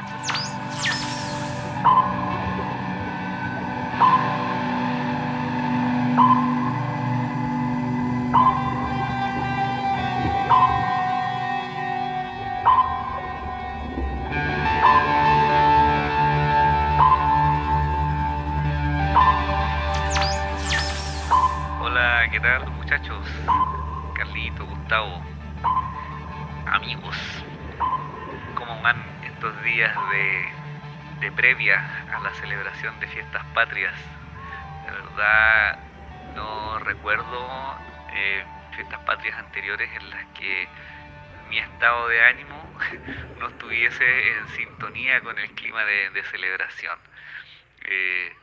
de previa a la celebración de fiestas patrias? De verdad no recuerdo eh, fiestas patrias anteriores en las que mi estado de ánimo no estuviese en sintonía con el clima de, de celebración. Eh,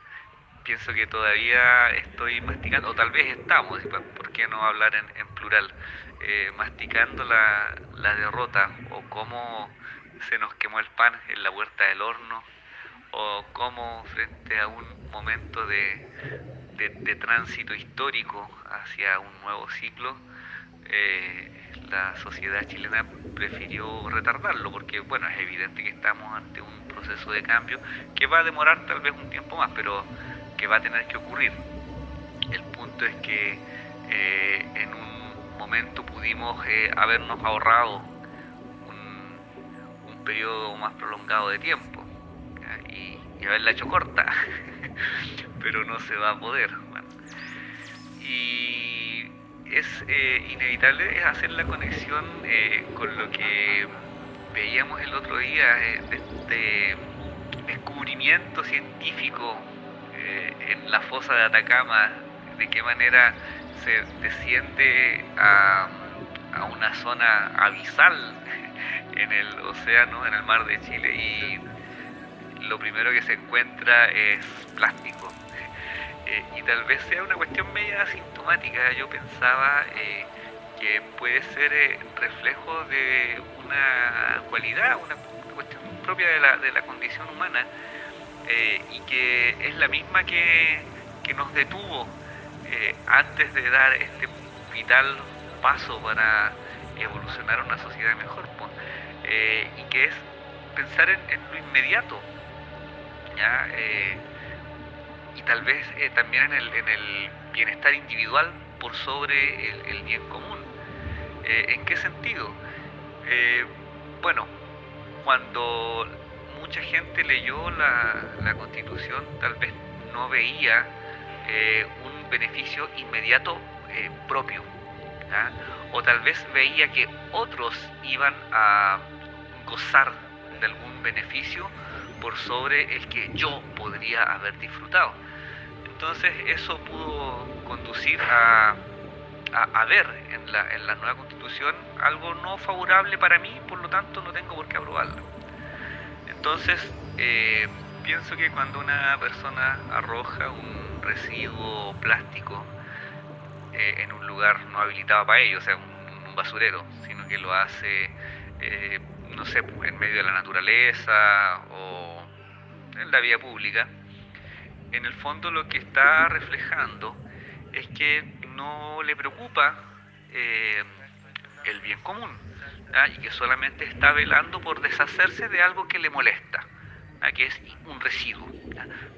pienso que todavía estoy masticando, o tal vez estamos, pa- ¿por qué no hablar en, en plural? Eh, masticando la, la derrota, o cómo se nos quemó el pan en la huerta del horno, o cómo frente a un momento de, de- tránsito histórico hacia un nuevo ciclo, eh, la sociedad chilena prefirió retardarlo, porque bueno, es evidente que estamos ante un proceso de cambio que va a demorar tal vez un tiempo más, pero que va a tener que ocurrir. El punto es que eh, en un momento pudimos eh, habernos ahorrado un, un periodo más prolongado de tiempo. Y, y haberla hecho corta, pero no se va a poder. bueno. Y es eh, inevitable hacer la conexión eh, con lo que veíamos el otro día eh, de este descubrimiento científico eh, en la fosa de Atacama, de qué manera se desciende a, a una zona abisal en el océano, en el mar de Chile, lo primero que se encuentra es plástico. Eh, y tal vez sea una cuestión media asintomática. Yo pensaba eh, que puede ser eh, reflejo de una cualidad, una cuestión propia de la, de la condición humana y que es la misma que, que nos detuvo antes de dar este vital paso para evolucionar una sociedad mejor, y que es pensar en, en lo inmediato, Eh, y tal vez eh, también en el, en el bienestar individual por sobre el, bien común. Eh, ¿En qué sentido? Bueno, cuando mucha gente leyó la, constitución, tal vez no veía un beneficio inmediato propio. O tal vez veía que otros iban a gozar de algún beneficio por sobre el que yo podría haber disfrutado. Entonces eso pudo conducir a, ver en la, nueva constitución algo no favorable para mí, por lo tanto no tengo por qué aprobarlo. Entonces eh, pienso que cuando una persona arroja un residuo plástico eh, en un lugar no habilitado para ello, o sea, un, un basurero, sino que lo hace, eh, no sé, pues, en medio de la naturaleza o en la vía pública, en el fondo lo que está reflejando es que no le preocupa eh, el bien común y que solamente está velando por deshacerse de algo que le molesta, ¿ya? que es un residuo.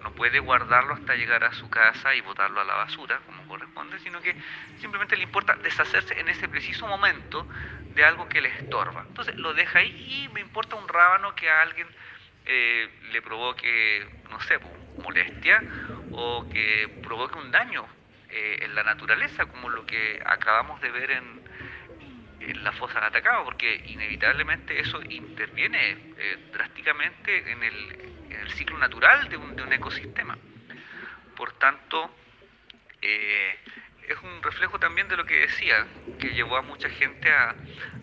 No puede guardarlo hasta llegar a su casa y botarlo a la basura como corresponde, sino que simplemente le importa deshacerse en ese preciso momento de algo que le estorba. Entonces lo deja ahí y me importa un rábano que a alguien eh, le provoque, no sé, molestia o que provoque un daño eh, en la naturaleza, como lo que acabamos de ver en, en la fosa de Atacama, porque inevitablemente eso interviene eh, drásticamente en el, en el, ciclo natural de un, de un ecosistema. Por tanto, eh, es un reflejo también de lo que decía, que llevó a mucha gente a,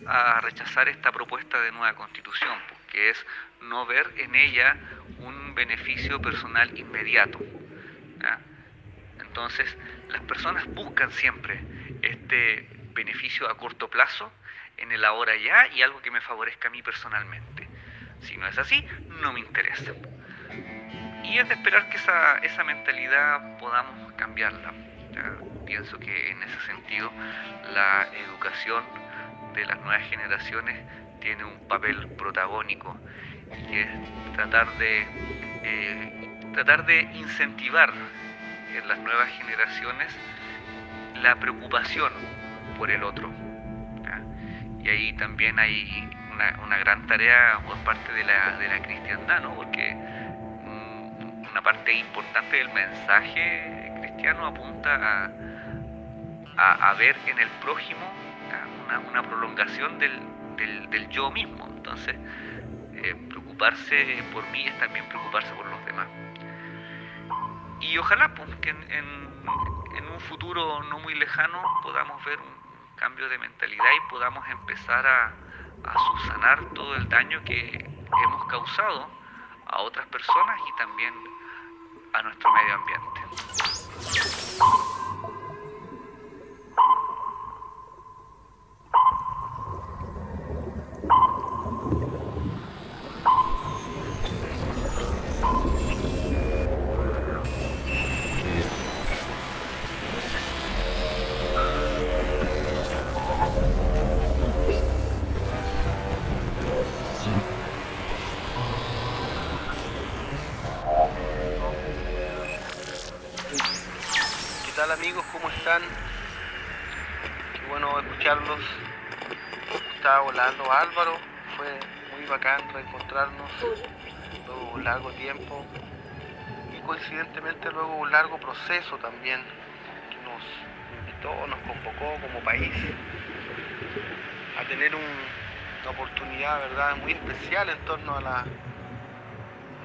a rechazar esta propuesta de nueva constitución, que es no ver en ella un beneficio personal inmediato. Entonces, las personas buscan siempre este beneficio a corto plazo en el ahora ya y algo que me favorezca a mí personalmente. Si no es así, no me interesa. Y es de esperar que esa, esa mentalidad podamos cambiarla. pienso que en ese sentido la educación de las nuevas generaciones tiene un papel protagónico y es tratar de, eh, tratar de incentivar en las nuevas generaciones la preocupación por el otro. Y ahí también hay una, gran tarea por parte de la, de la cristiandad, ¿no? porque mm, una parte importante del mensaje cristiano apunta a, a, ver en el prójimo una, prolongación del, del, yo mismo. Entonces, eh, preocuparse por mí es también preocuparse por los demás. Y ojalá pues, que en, en, un futuro no muy lejano podamos ver un cambio de mentalidad y podamos empezar a, a subsanar todo el daño que hemos causado a otras personas y también a nuestro medio ambiente. Amigos? ¿Cómo están? Qué bueno escucharlos. Estaba volando Álvaro, fue muy bacán reencontrarnos luego un largo tiempo y coincidentemente luego un largo proceso también que nos invitó, nos convocó como país a tener una oportunidad, ¿verdad?, muy especial en torno a la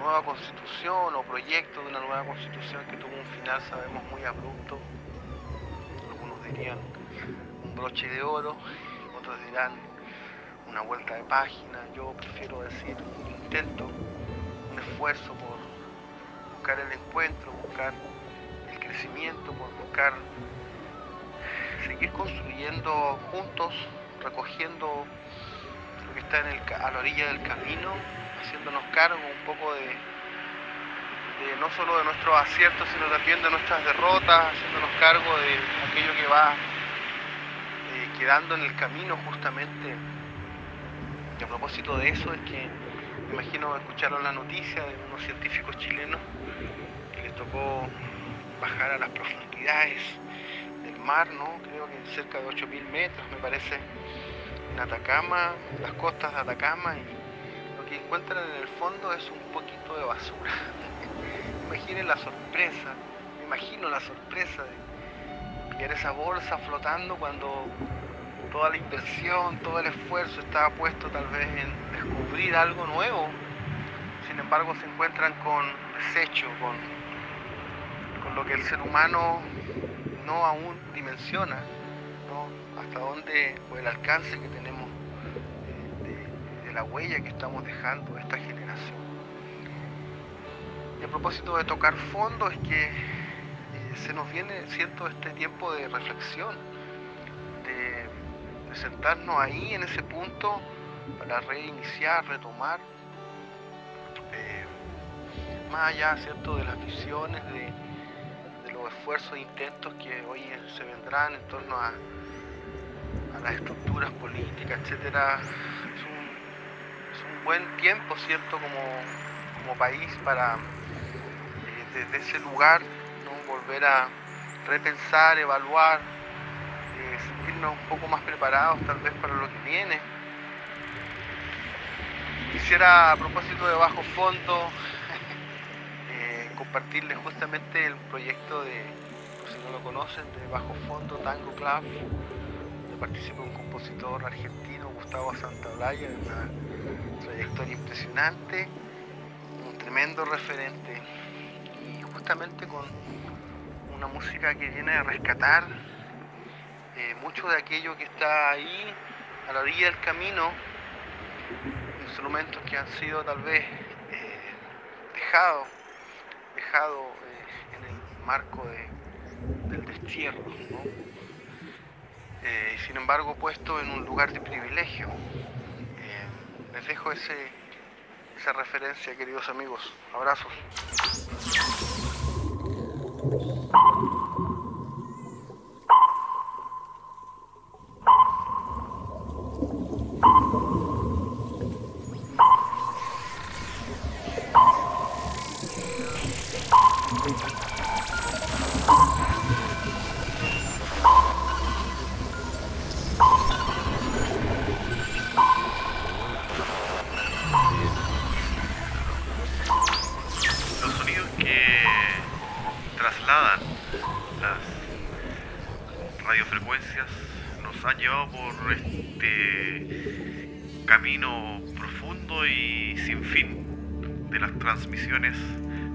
nueva constitución o proyecto de una nueva constitución que tuvo un final, sabemos, muy abrupto. Algunos dirían un broche de oro, otros dirán una vuelta de página. Yo prefiero decir un intento, un esfuerzo por buscar el encuentro, buscar el crecimiento, por buscar seguir construyendo juntos, recogiendo lo que está en el, a la orilla del camino haciéndonos cargo un poco de, no solo de nuestros aciertos, sino también de nuestras derrotas, haciéndonos cargo de aquello que va eh, quedando en el camino justamente. A propósito de eso es que me imagino escucharon la noticia de unos científicos chilenos que les tocó bajar a las profundidades del mar, ¿no? Creo que cerca de 8.000 metros, me parece, en Atacama, las costas de Atacama encuentran en el fondo es un poquito de basura. Imaginen la sorpresa, me imagino la sorpresa de pillar esa bolsa flotando cuando toda la inversión, todo el esfuerzo estaba puesto tal vez en descubrir algo nuevo. Sin embargo, se encuentran con desecho, con, con lo que el ser humano no aún dimensiona, ¿no? hasta dónde o el alcance que tenemos la huella que estamos dejando esta generación. Y a propósito de tocar fondo es que eh, se nos viene, siento, este tiempo de reflexión, de, sentarnos ahí en ese punto para reiniciar, retomar, eh, más allá, ¿cierto?, de las visiones, de, los esfuerzos e intentos que hoy se vendrán en torno a, a las estructuras políticas, etcétera, buen tiempo, ¿cierto?, como, país para eh, desde ese lugar volver a repensar, evaluar, eh, sentirnos un poco más preparados tal vez para lo que viene. Quisiera a propósito de Bajo Fondo eh, compartirles justamente el proyecto de, si no lo conocen, de Bajo Fondo Tango Club, participa un compositor argentino, Gustavo Santaolalla, trayectoria impresionante, un tremendo referente. Y justamente con una música que viene a rescatar eh, mucho de aquello que está ahí a la orilla del camino, instrumentos que han sido tal vez eh, dejados dejado, eh, en el marco de, del destierro, eh, sin embargo puesto en un lugar de privilegio. Eh, les dejo ese, esa referencia, queridos amigos. Abrazos.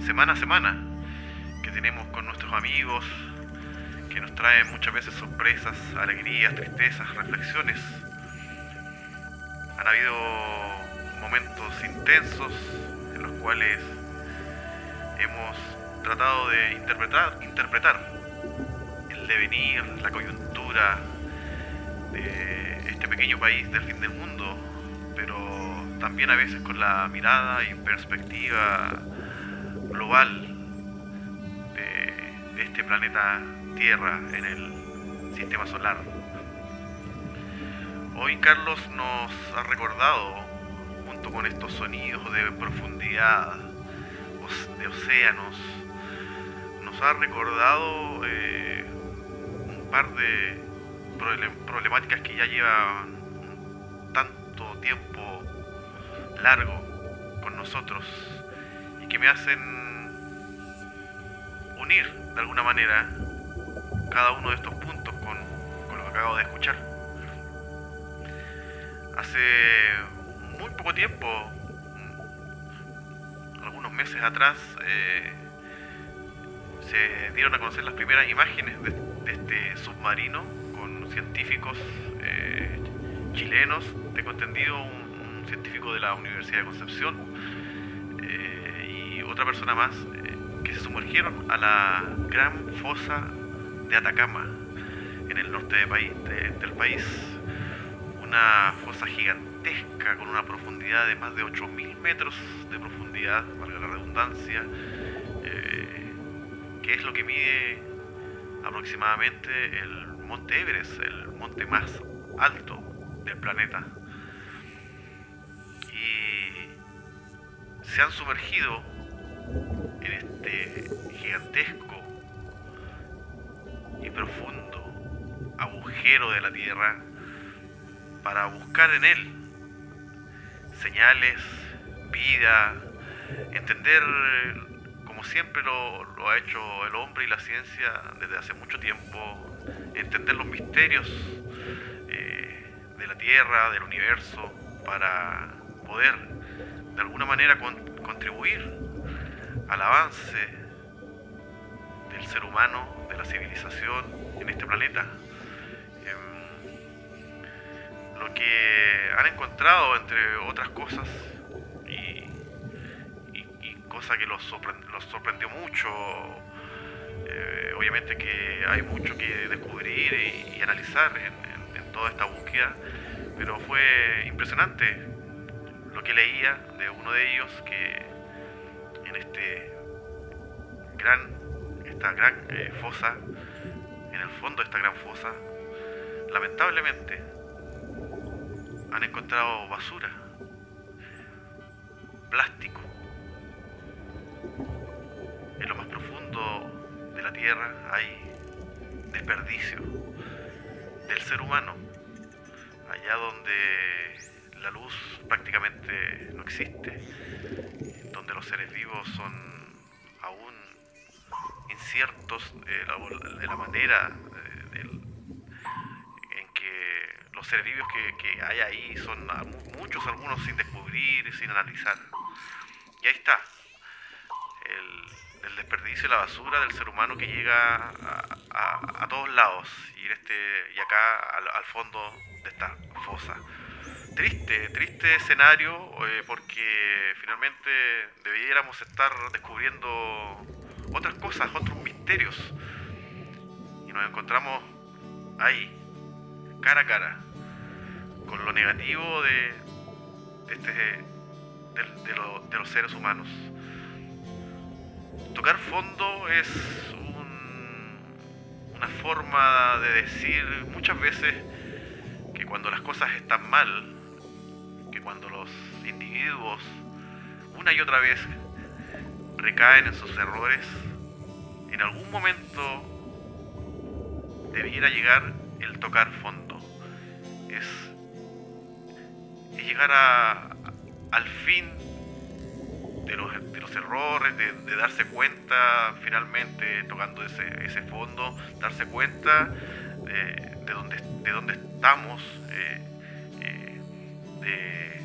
Semana a semana que tenemos con nuestros amigos, que nos traen muchas veces sorpresas, alegrías, tristezas, reflexiones. Han habido momentos intensos en los cuales hemos tratado de interpretar, interpretar el devenir, la coyuntura de este pequeño país del fin del mundo, pero también a veces con la mirada y perspectiva global de, este planeta Tierra en el sistema solar. Hoy Carlos nos ha recordado, junto con estos sonidos de profundidad, de océanos, nos ha recordado eh, un par de problemáticas que ya llevan tanto tiempo largo con nosotros y que me hacen unir de alguna manera cada uno de estos puntos con, lo que acabo de escuchar. Hace muy poco tiempo, algunos meses atrás, eh, se dieron a conocer las primeras imágenes de, este submarino con científicos eh, chilenos, tengo entendido un, científico de la Universidad de Concepción eh, y otra persona más que se sumergieron a la gran fosa de Atacama, en el norte del país. Una fosa gigantesca con una profundidad de más de 8.000 metros de profundidad, valga la redundancia, eh, que es lo que mide aproximadamente el monte Everest, el monte más alto del planeta. Se han sumergido en este gigantesco y profundo agujero de la Tierra para buscar en él señales, vida, entender como siempre lo, ha hecho el hombre y la ciencia desde hace mucho tiempo, entender los misterios eh, de la Tierra, del universo, para poder de alguna manera contribuir al avance del ser humano, de la civilización en este planeta. Em, lo que han encontrado, entre otras cosas, y, cosa que los, sorprendió mucho, eh, obviamente que hay mucho que descubrir y, analizar en toda esta búsqueda, pero fue impresionante lo que leía de uno de ellos que en este gran, esta gran eh, fosa, en el fondo de esta gran fosa, lamentablemente han encontrado basura, plástico. En lo más profundo de la tierra hay desperdicio del ser humano, allá donde la luz prácticamente no existe, donde los seres vivos son aún inciertos de la, manera eh, en que los seres vivos que, hay ahí son muchos, algunos sin descubrir sin analizar. Y ahí está, el, desperdicio y la basura del ser humano que llega a, todos lados. Y, este, y acá al fondo de esta fosa triste, triste escenario, eh, porque finalmente debiéramos estar descubriendo otras cosas, otros misterios. nos encontramos ahí, cara a cara, con lo negativo de, este, de- de de los seres humanos. Tocar fondo es un- una forma de decir muchas veces que cuando las cosas están mal, cuando los individuos una y otra vez recaen en sus errores, en algún momento debiera llegar el tocar fondo. Es, llegar a, al fin de los, de los errores, de, darse cuenta finalmente tocando ese, ese fondo, darse cuenta de, de dónde, de dónde estamos, eh, eh, de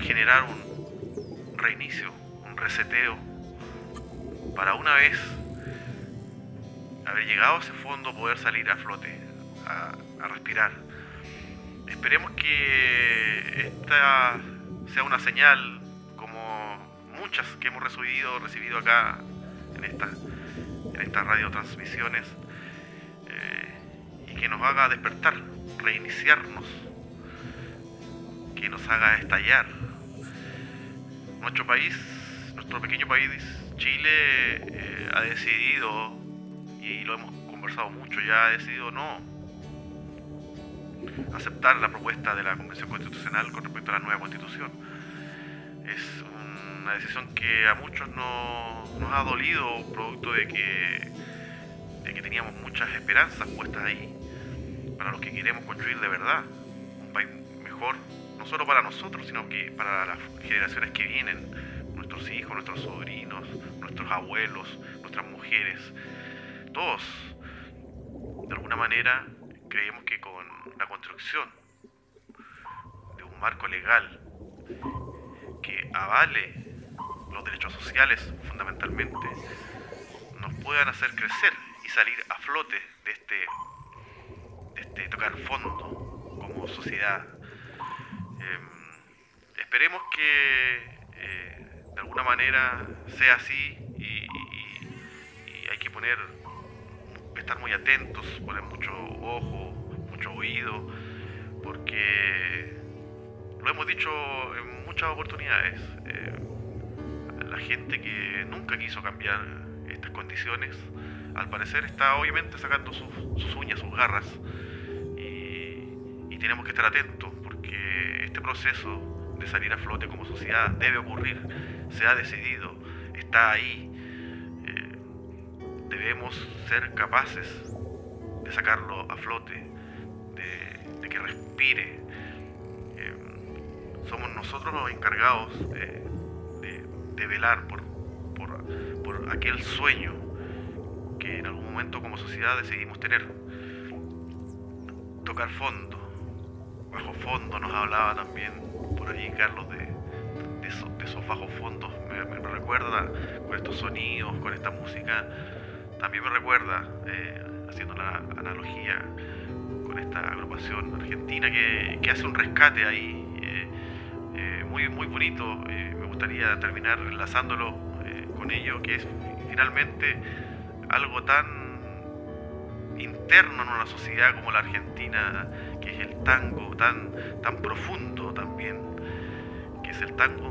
generar un reinicio, un reseteo, para una vez haber llegado a ese fondo poder salir a flote, a, respirar. Esperemos que esta sea una señal como muchas que hemos recibido, recibido acá en estas radiotransmisiones eh, y que nos haga despertar, reiniciarnos, que nos haga estallar. Nuestro país, nuestro pequeño país, Chile, eh, ha decidido, y lo hemos conversado mucho ya, ha decidido no aceptar la propuesta de la Convención Constitucional con respecto a la nueva Constitución. Es una decisión que a muchos no- nos ha dolido, producto que, de que teníamos muchas esperanzas puestas ahí, para los que queremos construir de verdad un país mejor, no solo para nosotros, sino que para las generaciones que vienen, nuestros hijos, nuestros sobrinos, nuestros abuelos, nuestras mujeres, todos, de alguna manera, creemos que con la construcción de un marco legal que avale los derechos sociales fundamentalmente, nos puedan hacer crecer y salir a flote de este, este tocar fondo como sociedad. Em, esperemos que eh, de alguna manera sea así y, hay que poner, estar muy atentos, poner mucho ojo, mucho oído, porque lo hemos dicho en muchas oportunidades. eh, la gente que nunca quiso cambiar estas condiciones, al parecer está obviamente sacando sus, uñas, sus garras, y, tenemos que estar atentos proceso de salir a flote como sociedad debe ocurrir, se ha decidido, está ahí. eh, debemos ser capaces de sacarlo a flote, de, que respire. Eh, somos nosotros los encargados de, velar por, por aquel sueño que en algún momento como sociedad decidimos tener. Tocar fondo, bajo fondo nos hablaba también por allí Carlos de, esos, bajos fondos. Me, recuerda con estos sonidos, con esta música. También me recuerda, eh, haciendo la analogía con esta agrupación argentina que, hace un rescate ahí eh, eh, muy, muy bonito. me gustaría terminar enlazándolo con ello, que es finalmente algo tan interno en una sociedad como la argentina, que es el tango, tan, tan profundo también, que es el tango,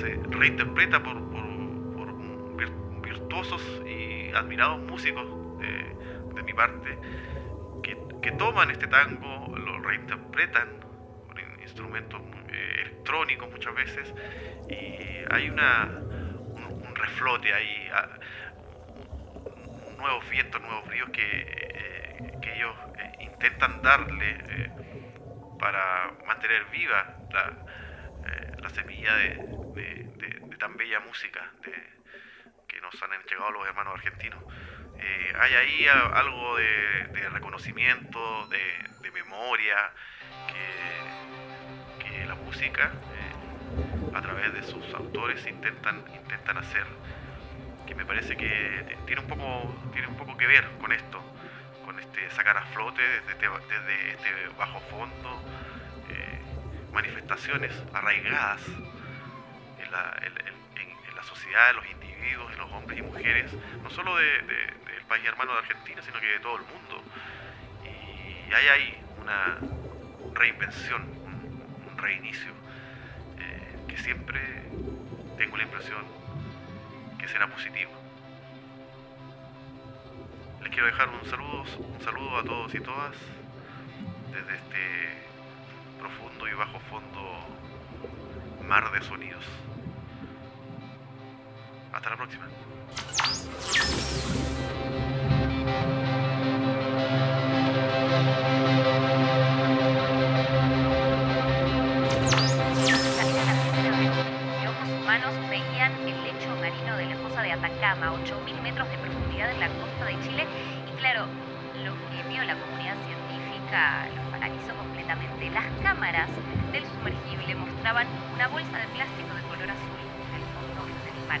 se reinterpreta por, por- por vir- virtuosos y admirados músicos de, mi parte, que, toman este tango, lo reinterpretan con in- instrumentos eh, electrónicos muchas veces, y hay una, un, un reflote ahí, ah, nuevos vientos, nuevos ríos que, eh, que ellos eh, intentan darle eh, para mantener viva la, la semilla de, tan bella música que nos han entregado los hermanos argentinos. Hay ahí algo de, reconocimiento, de, memoria, que, que la música, a través de sus autores, intentan, intentan hacer que me parece que tiene un poco tiene un poco que ver con esto con este sacar a flote desde este, desde este bajo fondo eh, manifestaciones arraigadas en la, en- en- en la sociedad, en los individuos de los hombres y mujeres, no solo de- de- del país hermano de Argentina, sino que de todo el mundo. Y hay ahí una reinvención, un, un reinicio, eh, que siempre tengo la impresión será positivo. Les quiero dejar un saludo, un saludo a todos y todas desde este profundo y bajo fondo mar de sonidos. Hasta la próxima. Atacama, 8.000 metros de profundidad en la costa de Chile. Y claro, lo que vio la comunidad científica los paralizó completamente. Las cámaras del sumergible mostraban una bolsa de plástico de color azul en el fondo del mar.